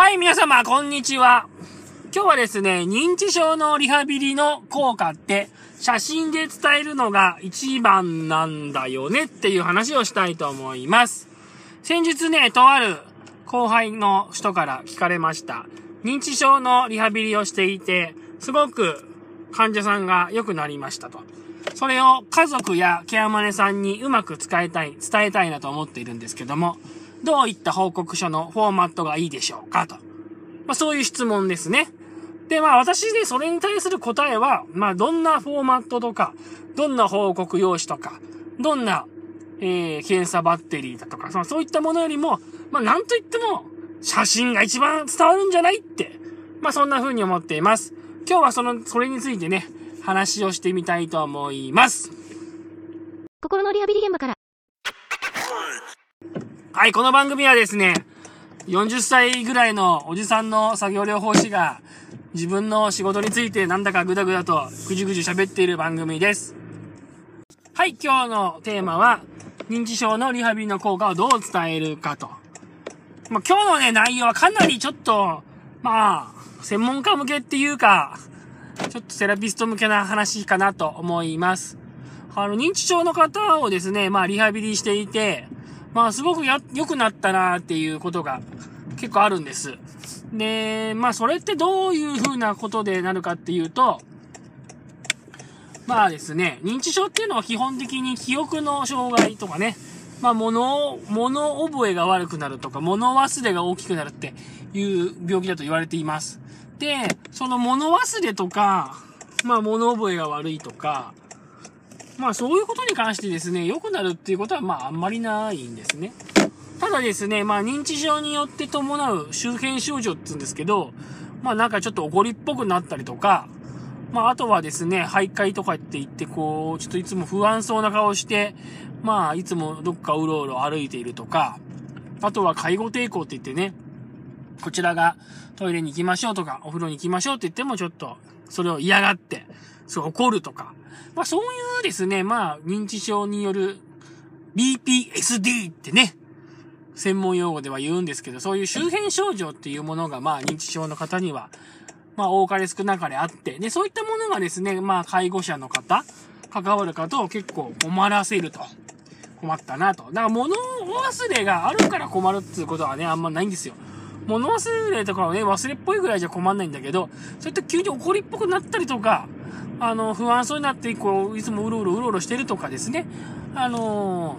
はい、皆様、こんにちは。今日はですね、認知症のリハビリの効果って、写真で伝えるのが一番なんだよねっていう話をしたいと思います。先日ね、とある後輩の人から聞かれました。認知症のリハビリをしていて、すごく患者さんが良くなりましたと。それを家族やケアマネさんにうまく使いたい、伝えたいなと思っているんですけども、どういった報告書のフォーマットがいいでしょうかと。まあそういう質問ですね。で、まあ私でそれに対する答えは、まあどんなフォーマットとか、どんな報告用紙とか、どんな、えー、検査バッテリーだとか、そのそういったものよりも、まあなんといっても、写真が一番伝わるんじゃないって、まあそんな風に思っています。今日はその、それについてね、話をしてみたいと思います。心のリハビリ現場から。はい、この番組はですね、40歳ぐらいのおじさんの作業療法士が自分の仕事についてなんだかぐだぐだとぐじゅぐじゅ喋っている番組です。はい、今日のテーマは認知症のリハビリの効果をどう伝えるかと。まあ、今日のね、内容はかなりちょっと、まあ、専門家向けっていうか、ちょっとセラピスト向けな話かなと思います。あの、認知症の方をですね、まあ、リハビリしていて、まあ、すごくや、良くなったなっていうことが結構あるんです。で、まあ、それってどういう風なことでなるかっていうと、まあですね、認知症っていうのは基本的に記憶の障害とかね、まあ、物を、物覚えが悪くなるとか、物忘れが大きくなるっていう病気だと言われています。で、その物忘れとか、まあ、物覚えが悪いとか、まあそういうことに関してですね、良くなるっていうことはまああんまりないんですね。ただですね、まあ認知症によって伴う周辺症状って言うんですけど、まあなんかちょっと怒りっぽくなったりとか、まああとはですね、徘徊とかって言ってこう、ちょっといつも不安そうな顔して、まあいつもどっかうろうろ歩いているとか、あとは介護抵抗って言ってね、こちらがトイレに行きましょうとか、お風呂に行きましょうって言ってもちょっと、それを嫌がって、そう怒るとか、まあそういうですね、まあ認知症による BPSD ってね、専門用語では言うんですけど、そういう周辺症状っていうものがまあ認知症の方には、まあ多かれ少なかれあって、で、そういったものがですね、まあ介護者の方、関わる方を結構困らせると。困ったなと。だから物忘れがあるから困るっていうことはね、あんまないんですよ。物忘れとかはね、忘れっぽいぐらいじゃ困んないんだけど、そういった急に怒りっぽくなったりとか、あの、不安そうになって、こう、いつもうろうろうろうろしてるとかですね。あの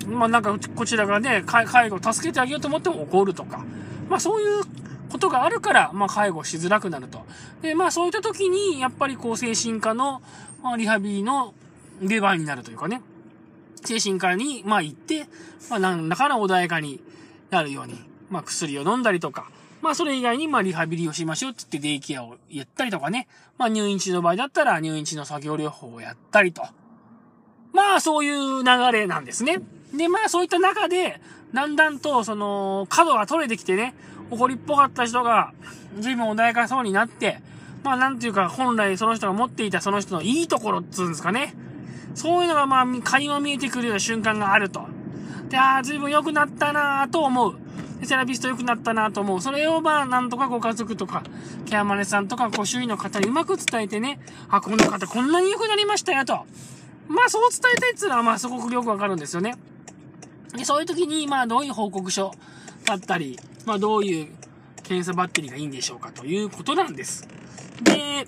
ー、まあ、なんか、こちらがね、介護を助けてあげようと思っても怒るとか。まあ、そういうことがあるから、まあ、介護しづらくなると。で、まあ、そういった時に、やっぱりこう、精神科の、まあ、リハビリの出番になるというかね。精神科に、まあ、行って、まあ、なんだから穏やかになるように、まあ、薬を飲んだりとか、まあ、それ以外に、まあ、リハビリをしましょうって言って、デイケアをやったりとかね。まあ、入院中の場合だったら、入院中の作業療法をやったりと。まあ、そういう流れなんですね。で、まあ、そういった中で、だんだんと、その、角が取れてきてね、怒りっぽかった人が、随分穏やかそうになって、まあ、なんていうか、本来その人が持っていたその人のいいところっつうんですかね。そういうのが、まあ、垣間見えてくるような瞬間があると。で、ああ、随分良くなったなぁと思う。セラピスト良くなったなと思う。それをまあ、なんとかご家族とか、ケアマネさんとか、ご周囲の方にうまく伝えてね、あ、この方こんなに良くなりましたよと。まあ、そう伝えたいっていうのは、まあ、すごくよくわかるんですよね。で、そういう時に、まあ、どういう報告書だったり、まあ、どういう検査バッテリーがいいんでしょうかということなんです。で、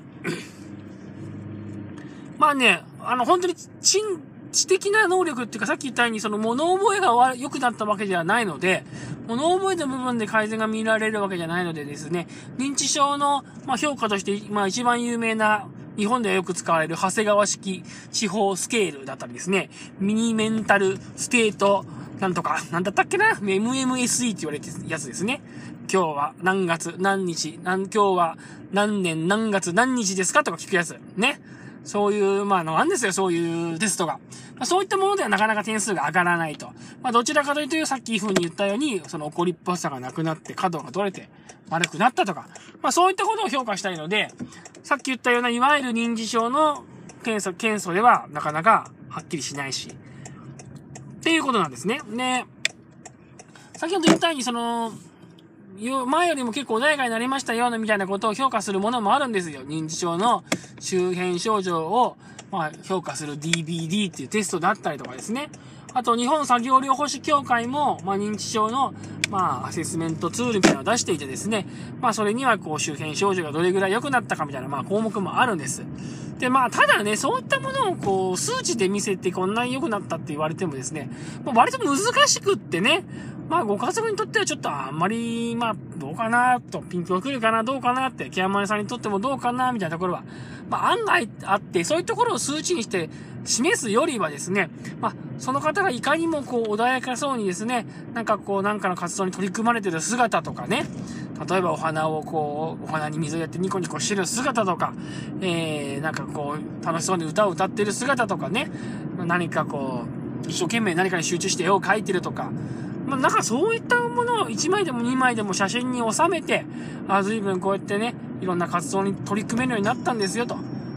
まあね、あの、本当に、知知的な能力っていうか、さっき言ったように、その物覚えが良くなったわけではないので、物覚えの部分で改善が見られるわけじゃないのでですね、認知症の、ま、評価として、まあ、一番有名な、日本ではよく使われる長谷川式地方スケールだったりですね、ミニメンタルステート、なんとか、なんだったっけな ?MMSE って言われてるやつですね。今日は何月何日、何、今日は何年何月何日ですかとか聞くやつ。ね。そういう、まあ、なんですよ、そういうテストが。ま、そういったものではなかなか点数が上がらないと。まあ、どちらかというと、さっき風に言ったように、その怒りっぽさがなくなって、角が取れて、悪くなったとか。まあ、そういったことを評価したいので、さっき言ったような、いわゆる認知症の検査、検査では、なかなかはっきりしないし。っていうことなんですね。で、先ほど言ったように、その、前よりも結構穏やかになりましたよ、みたいなことを評価するものもあるんですよ。認知症の周辺症状を、まあ、評価する DBD っていうテストだったりとかですね。あと、日本作業療法士協会も、まあ、認知症の、まあ、アセスメントツールみたいなのを出していてですね、まあ、それには、こう、周辺症状がどれぐらい良くなったかみたいな、まあ、項目もあるんです。で、まあ、ただね、そういったものを、こう、数値で見せてこんなに良くなったって言われてもですね、まあ、割と難しくってね、まあ、ご家族にとってはちょっとあんまり、まあ、どうかなと、ピンクが来るかな、どうかなって、ケアマネさんにとってもどうかな、みたいなところは、まあ、案外あって、そういうところを数値にして示すよりはですね、まあ、その方がいかにもこう、穏やかそうにですね、なんかこう、なんかの活動に取り組まれてる姿とかね、例えばお花をこう、お花に水をやってニコニコしてる姿とか、えー、なんかこう、楽しそうに歌を歌ってる姿とかね、何かこう、一生懸命何かに集中して絵を描いてるとか、まあ、なんかそういったものを1枚でも2枚でも写真に収めて、あ、随分こうやってね、いろんな活動に取り組めるようになったんですよと。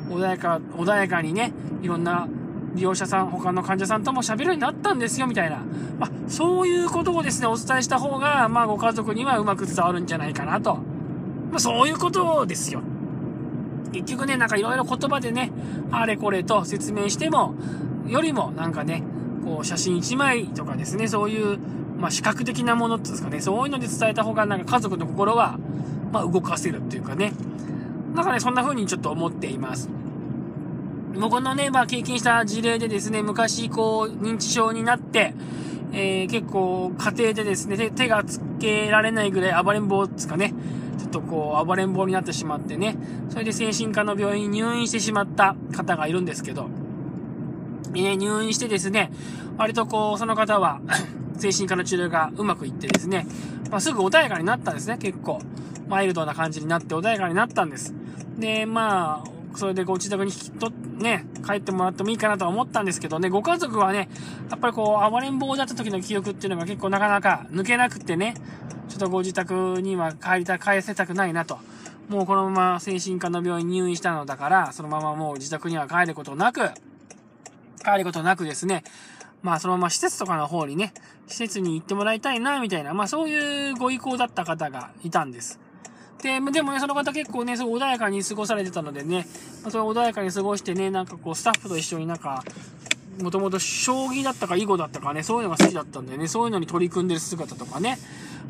穏やか、穏やかにね、いろんな利用者さん、他の患者さんとも喋るようになったんですよ、みたいな。まあ、そういうことをですね、お伝えした方が、まあ、ご家族にはうまく伝わるんじゃないかなと。まあ、そういうことですよ。結局ね、なんかいろいろ言葉でね、あれこれと説明しても、よりもなんかね、こう写真1枚とかですね、そういうまあ、視覚的なものっていうんですかね、そういうので伝えた方が、なんか家族の心は、まあ、動かせるっていうかね。なんかね、そんな風にちょっと思っています。僕のね、まあ、経験した事例でですね、昔、こう、認知症になって、えー、結構、家庭でですね、手がつけられないぐらい暴れん坊ですかね。ちょっとこう、暴れん坊になってしまってね、それで精神科の病院に入院してしまった方がいるんですけど、えー、入院してですね、割とこう、その方は 精神科の治療がうまくいってですね、まあ、すぐ穏やかになったんですね、結構。マイルドな感じになって穏やかになったんです。で、まあ、それでご自宅に引き取ってね、帰ってもらってもいいかなとは思ったんですけどね、ご家族はね、やっぱりこう、暴れん坊だった時の記憶っていうのが結構なかなか抜けなくてね、ちょっとご自宅には帰りた、帰せたくないなと。もうこのまま精神科の病院に入院したのだから、そのままもう自宅には帰ることなく、帰ることなくですね、まあそのまま施設とかの方にね、施設に行ってもらいたいな、みたいな、まあそういうご意向だった方がいたんです。で、でもね、その方結構ね、すごい穏やかに過ごされてたのでね、まあ、それ穏やかに過ごしてね、なんかこう、スタッフと一緒になんか、もともと将棋だったか囲碁だったかね、そういうのが好きだったんでね、そういうのに取り組んでる姿とかね、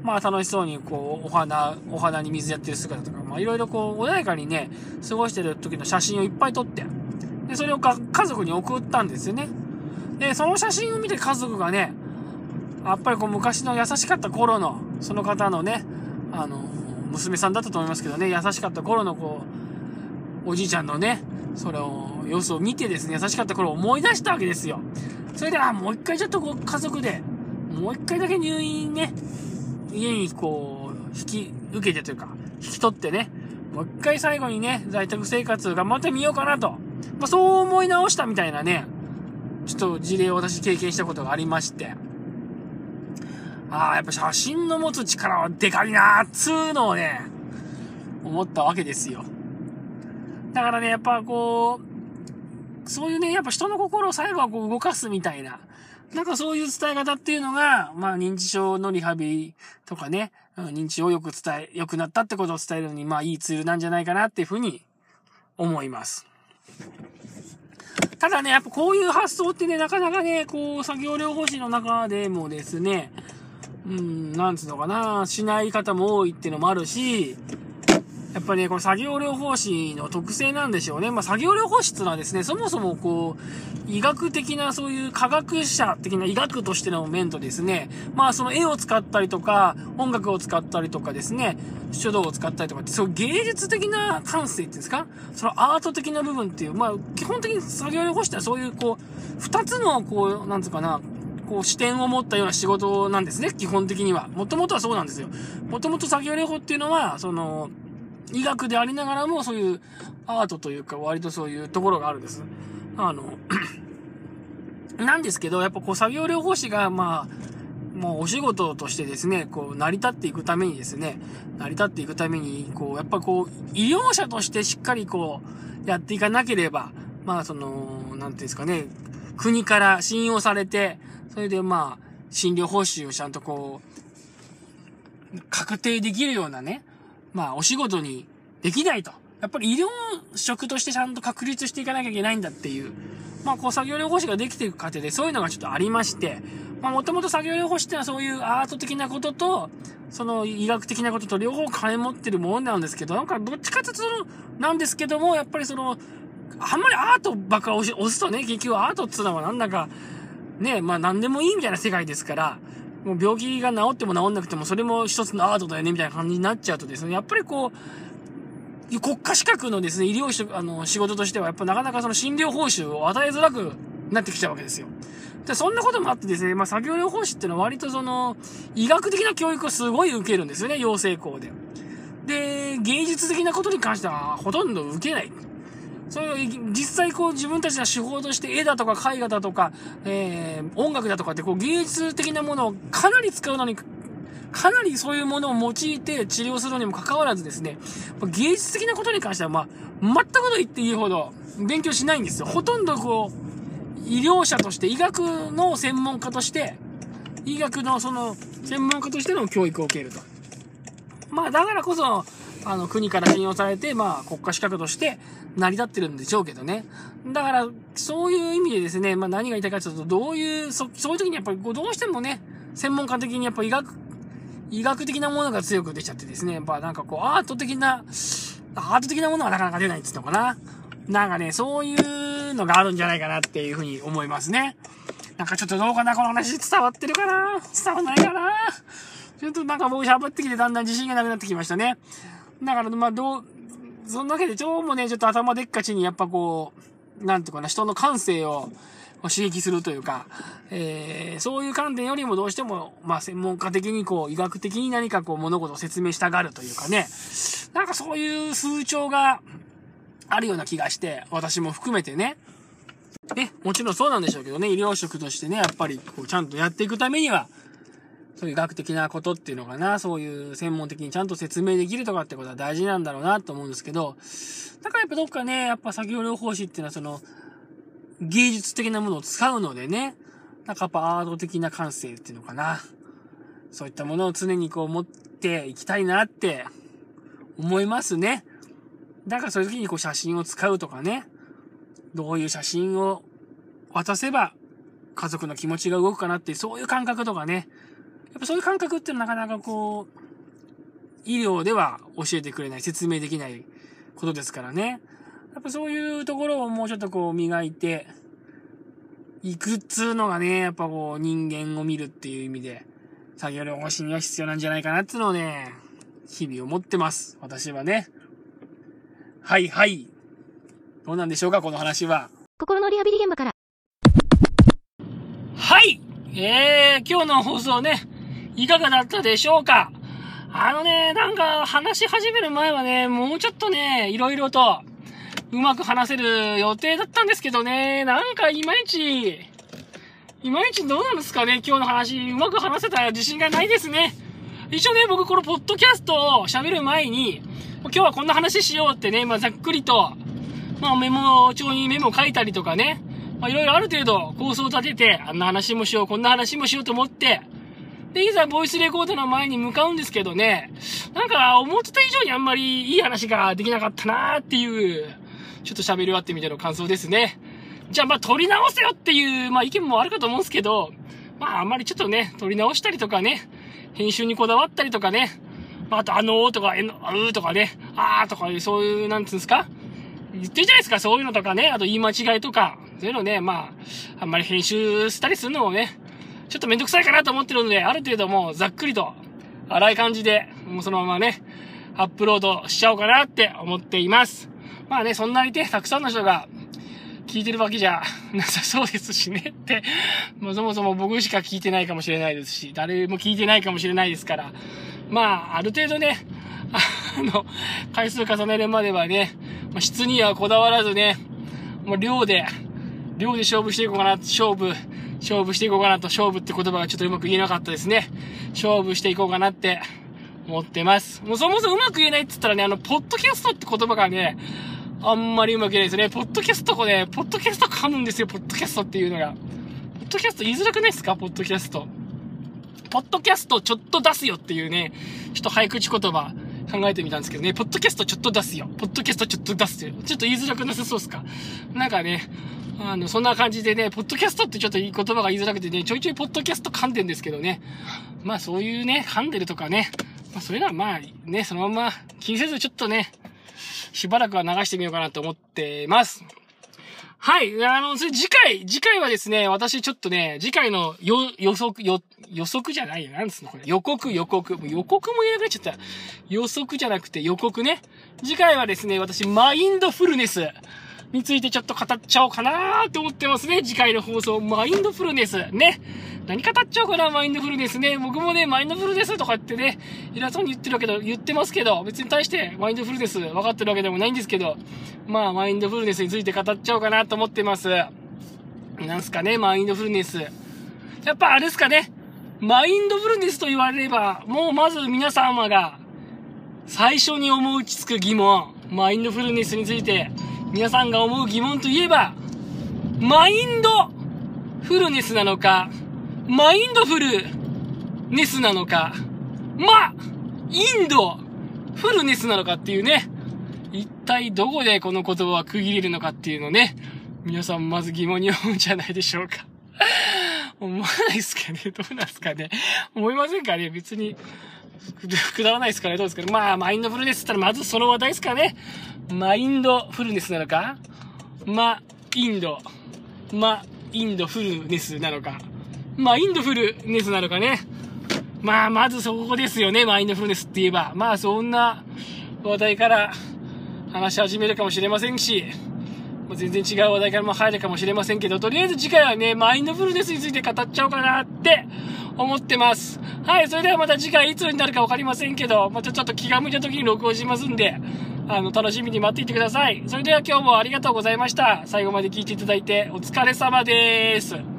まあ楽しそうにこう、お花、お花に水やってる姿とか、まあいろいろこう、穏やかにね、過ごしてる時の写真をいっぱい撮って、で、それをか家族に送ったんですよね。で、その写真を見て家族がね、やっぱりこう昔の優しかった頃の、その方のね、あの、娘さんだったと思いますけどね、優しかった頃のこう、おじいちゃんのね、それを、様子を見てですね、優しかった頃を思い出したわけですよ。それで、あ、もう一回ちょっとこう家族で、もう一回だけ入院ね、家にこう、引き受けてというか、引き取ってね、もう一回最後にね、在宅生活頑張ってみようかなと。まあ、そう思い直したみたいなね、ちょっと事例を私経験したことがありまして、ああ、やっぱ写真の持つ力はでかいなーっつうのをね、思ったわけですよ。だからね、やっぱこう、そういうね、やっぱ人の心を最後はこう動かすみたいな、なんかそういう伝え方っていうのが、まあ認知症のリハビリとかね、認知をよく伝え、良くなったってことを伝えるのに、まあいいツールなんじゃないかなっていうふうに思います。ただね、やっぱこういう発想ってね、なかなかね、こう、作業療法士の中でもですね、うん、なんつうのかな、しない方も多いっていうのもあるし、やっぱりね、この作業療法士の特性なんでしょうね。まあ、作業療法士っていうのはですね、そもそもこう、医学的なそういう科学者的な医学としての面とですね、まあ、その絵を使ったりとか、音楽を使ったりとかですね、書道を使ったりとかって、そう芸術的な感性っていうんですか？そのアート的な部分っていう、まあ、基本的に作業療法士ってはそういうこう、二つのこう、なんつうかな、こう視点を持ったような仕事なんですね、基本的には。もともとはそうなんですよ。もともと作業療法っていうのは、その、医学でありながらもそういうアートというか割とそういうところがあるんです。あの、なんですけど、やっぱこう作業療法士が、まあ、もうお仕事としてですね、こう成り立っていくためにですね、成り立っていくために、こう、やっぱこう、医療者としてしっかりこう、やっていかなければ、まあその、なんていうんですかね、国から信用されて、それでまあ、診療報酬をちゃんとこう、確定できるようなね、まあお仕事にできないと。やっぱり医療職としてちゃんと確立していかなきゃいけないんだっていう、まあこう作業療法士ができていく過程でそういうのがちょっとありまして、まあもともと作業療法士ってのはそういうアート的なことと、その医学的なことと両方兼ね持ってるものなんですけど、なんかどっちかというとなんですけども、やっぱりその、あんまりアートばっか押すとね、結局アートっつうのはなんだか、ね、まあ何でもいいみたいな世界ですから、もう病気が治っても治んなくてもそれも一つのアートだよねみたいな感じになっちゃうとですね、やっぱりこう、国家資格のですね、医療職、あの、仕事としてはやっぱなかなかその診療報酬を与えづらくなってきちゃうわけですよ。で、そんなこともあってですね、まあ、作業療法士ってのは割とその、医学的な教育をすごい受けるんですよね、養成校で。で、芸術的なことに関してはほとんど受けない。それ実際こう自分たちの手法として絵だとか絵画だとか、えー、音楽だとかってこう芸術的なものをかなり使うのに、かなりそういうものを用いて治療するのにもかかわらずですね、芸術的なことに関してはまあ、全くと言っていいほど勉強しないんですよ。ほとんどこう、医療者として、医学の専門家として、医学のその専門家としての教育を受けると。まあだからこそ、あの国から信用されて、まあ国家資格として成り立ってるんでしょうけどね。だから、そういう意味でですね、まあ何が言いたいかというと、どういう、そ、そういう時にやっぱりどうしてもね、専門家的にやっぱ医学、医学的なものが強く出ちゃってですね、やっぱなんかこうアート的な、アート的なものはなかなか出ないって言うのかな。なんかね、そういうのがあるんじゃないかなっていうふうに思いますね。なんかちょっとどうかなこの話伝わってるかな？伝わんないかな？ちょっとなんか僕喋ってきてだんだん自信がなくなってきましたね。だからまあどう、そんなわけで、今日もね、ちょっと頭でっかちにやっぱこう、なんていうかな、人の感性を刺激するというか、えー、そういう観点よりもどうしても、まあ専門家的にこう、医学的に何かこう物事を説明したがるというかね、なんかそういう風潮があるような気がして、私も含めてね、ね、もちろんそうなんでしょうけどね、医療職としてね、やっぱりこう、ちゃんとやっていくためには、そういう学的なことっていうのかな、そういう専門的にちゃんと説明できるとかってことは大事なんだろうなと思うんですけど、だからやっぱどっかね、やっぱ作業療法士っていうのはその、芸術的なものを使うのでね、なんかやっぱアート的な感性っていうのかな。そういったものを常にこう持っていきたいなって思いますね。だからそういう時にこう写真を使うとかね、どういう写真を渡せば家族の気持ちが動くかなっていう、そういう感覚とかね、やっぱそういう感覚ってなかなかこう、医療では教えてくれない、説明できないことですからね。やっぱそういうところをもうちょっとこう磨いていくっつうのがね、やっぱこう人間を見るっていう意味で、作業療法士には必要なんじゃないかなっていうのをね、日々思ってます。私はね。はいはい。どうなんでしょうか、この話は。心のリハビリ現場から。はいえー、今日の放送ね、いかがだったでしょうか？あのね、なんか話し始める前はね、もうちょっとね、いろいろとうまく話せる予定だったんですけどね、なんかいまいち、いまいちどうなんですかね、今日の話、うまく話せた自信がないですね。一応ね、僕このポッドキャストを喋る前に、今日はこんな話しようってね、まあざっくりと、まあメモ帳にメモ書いたりとかね、まあいろいろある程度構想を立てて、あんな話もしよう、こんな話もしようと思って、で、いざボイスレコーダーの前に向かうんですけどね、なんか思ってた以上にあんまりいい話ができなかったなーっていう、ちょっと喋り終わってみての感想ですね。じゃあまあ撮り直せよっていう、まあ意見もあるかと思うんですけど、まああんまりちょっとね、撮り直したりとかね、編集にこだわったりとかね、まあ、あとあのーとか、えの、うーとかね、あーとか、そういう、なんつうんですか言ってるじゃないですか、そういうのとかね、あと言い間違いとか、そういうのね、まあ、あんまり編集したりするのもね、ちょっとめんどくさいかなと思ってるので、ある程度もうざっくりと、荒い感じで、もうそのままね、アップロードしちゃおうかなって思っています。まあね、そんなにね、たくさんの人が聞いてるわけじゃなさそうですしねって、もうそもそも僕しか聞いてないかもしれないですし、誰も聞いてないかもしれないですから、まあ、ある程度ね、あの、回数重ねるまではね、質にはこだわらずね、もう量で、量で勝負していこうかな、勝負、勝負していこうかなと、勝負って言葉がちょっとうまく言えなかったですね。勝負していこうかなって思ってます。もうそもそもうまく言えないって言ったらね、あの、ポッドキャストって言葉がね、あんまりうまく言えないですね。ポッドキャストこね、ポッドキャスト噛むんですよ、ポッドキャストっていうのが。ポッドキャスト言いづらくないですか？ポッドキャスト。ポッドキャストちょっと出すよっていうね、ちょっと早口言葉考えてみたんですけどね、ポッドキャストちょっと出すよ。ポッドキャストちょっと出すよ。ちょっと言いづらくなさそうっすか？なんかね、あの、そんな感じでね、ポッドキャストってちょっと言葉が言いづらくてね、ちょいちょいポッドキャスト噛んでんですけどね。まあそういうね、噛んでるとかね、まあそういうのはまあね、そのまま気にせずちょっとね、しばらくは流してみようかなと思ってます。はい。あの、それ次回、次回はですね、私ちょっとね、次回の予、予測、予、予測じゃないよ。なんですのこれ。予告、予告。もう予告も言えなくなっちゃった。予測じゃなくて予告ね。次回はですね、私、マインドフルネス。についてちょっと語っちゃおうかなーって思ってますね。次回の放送、マインドフルネス。ね。何語っちゃおうかな、マインドフルネスね。僕もね、マインドフルネスとかってね、偉そうに言ってるけど、言ってますけど、別に対してマインドフルネス分かってるわけでもないんですけど、まあ、マインドフルネスについて語っちゃおうかなと思ってます。なんすかね、マインドフルネス。やっぱあれですかね。マインドフルネスと言われれば、もうまず皆様が最初に思いつく疑問、マインドフルネスについて皆さんが思う疑問といえば、マインドフルネスなのか、マインドフルネスなのか、ま、インドフルネスなのかっていうね、一体どこでこの言葉は区切れるのかっていうのね、皆さんまず疑問に思うんじゃないでしょうか。思わないですかね？どうなんすかね？思いませんかね？別に、くだらないですかねどうですかねまあ、マインドフルネスって言ったらまずその話題ですかねマインドフルネスなのか？ま、インド。ま、インドフルネスなのか？マインドフルネスなのかね？まあ、まずそこですよね、マインドフルネスって言えば。まあ、そんな話題から話し始めるかもしれませんし、全然違う話題からも入るかもしれませんけど、とりあえず次回はね、マインドフルネスについて語っちゃおうかなって思ってます。はい、それではまた次回いつになるかわかりませんけど、またちょっと気が向いた時に録音しますんで、あの、楽しみに待っていてください。それでは今日もありがとうございました。最後まで聞いていただいてお疲れ様です。